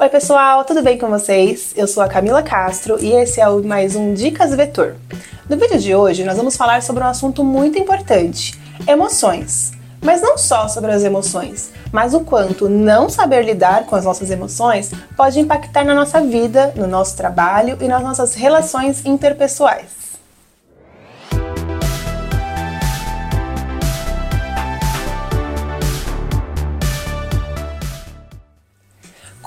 Oi, pessoal, tudo bem com vocês? Eu sou a Camila Castro e esse é o mais um Dicas Vetor. No vídeo de hoje, nós vamos falar sobre um assunto muito importante: emoções. Mas não só sobre as emoções, mas o quanto não saber lidar com as nossas emoções pode impactar na nossa vida, no nosso trabalho e nas nossas relações interpessoais.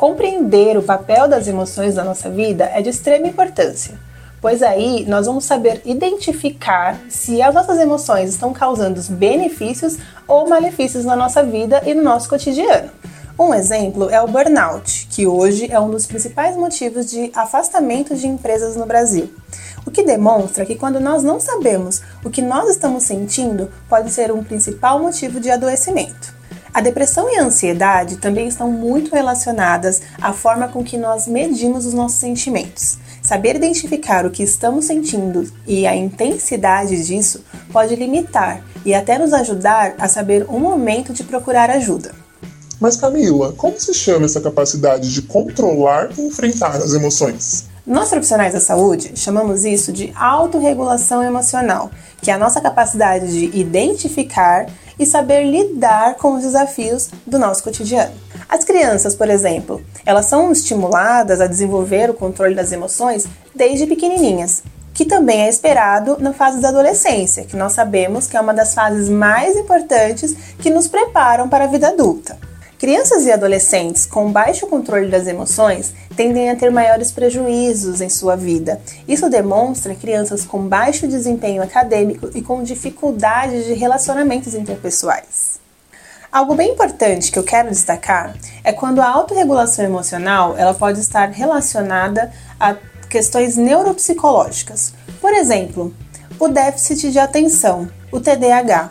Compreender o papel das emoções na nossa vida é de extrema importância, pois aí nós vamos saber identificar se as nossas emoções estão causando benefícios ou malefícios na nossa vida e no nosso cotidiano. Um exemplo é o burnout, que hoje é um dos principais motivos de afastamento de empresas no Brasil. O que demonstra que quando nós não sabemos o que nós estamos sentindo, pode ser um principal motivo de adoecimento. A depressão e a ansiedade também estão muito relacionadas à forma com que nós medimos os nossos sentimentos. Saber identificar o que estamos sentindo e a intensidade disso pode limitar e até nos ajudar a saber o momento de procurar ajuda. Mas Camila, como se chama essa capacidade de controlar e enfrentar as emoções? Nós profissionais da saúde chamamos isso de autorregulação emocional, que é a nossa capacidade de identificar e saber lidar com os desafios do nosso cotidiano. As crianças, por exemplo, elas são estimuladas a desenvolver o controle das emoções desde pequenininhas, que também é esperado na fase da adolescência, que nós sabemos que é uma das fases mais importantes que nos preparam para a vida adulta. Crianças e adolescentes com baixo controle das emoções tendem a ter maiores prejuízos em sua vida. Isso demonstra crianças com baixo desempenho acadêmico e com dificuldades de relacionamentos interpessoais. Algo bem importante que eu quero destacar é quando a autorregulação emocional ela pode estar relacionada a questões neuropsicológicas. Por exemplo, o déficit de atenção, o TDAH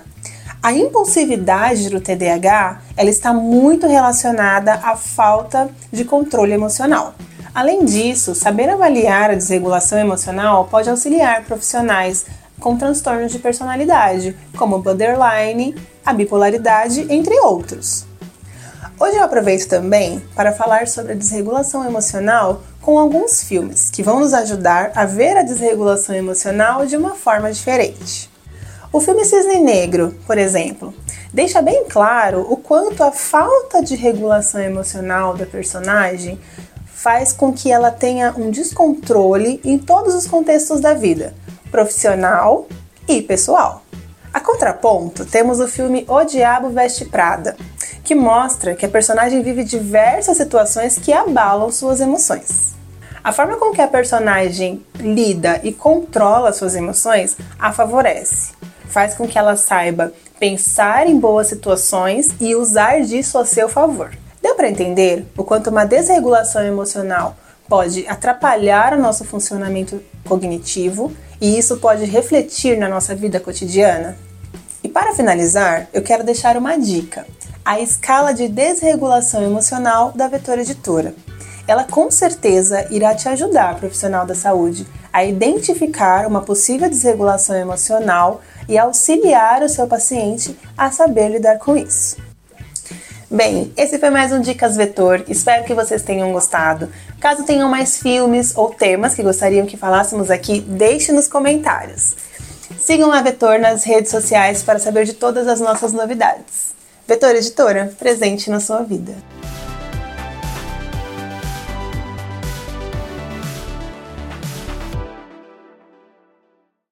a impulsividade do TDAH ela está muito relacionada à falta de controle emocional. Além disso, saber avaliar a desregulação emocional pode auxiliar profissionais com transtornos de personalidade, como borderline, a bipolaridade, entre outros. Hoje eu aproveito também para falar sobre a desregulação emocional com alguns filmes que vão nos ajudar a ver a desregulação emocional de uma forma diferente. O filme Cisne Negro, por exemplo, deixa bem claro o quanto a falta de regulação emocional da personagem faz com que ela tenha um descontrole em todos os contextos da vida, profissional e pessoal. A contraponto, temos o filme O Diabo Veste Prada, que mostra que a personagem vive diversas situações que abalam suas emoções. A forma com que a personagem lida e controla suas emoções a favorece faz com que ela saiba pensar em boas situações e usar disso a seu favor. Deu para entender o quanto uma desregulação emocional pode atrapalhar o nosso funcionamento cognitivo e isso pode refletir na nossa vida cotidiana? E para finalizar, eu quero deixar uma dica: a escala de desregulação emocional da Vetor Editora. Ela com certeza irá te ajudar, profissional da saúde, a identificar uma possível desregulação emocional e auxiliar o seu paciente a saber lidar com isso. Bem, esse foi mais um Dicas Vetor. Espero que vocês tenham gostado. Caso tenham mais filmes ou temas que gostariam que falássemos aqui, deixe nos comentários. Sigam a Vetor nas redes sociais para saber de todas as nossas novidades. Vetor Editora, presente na sua vida.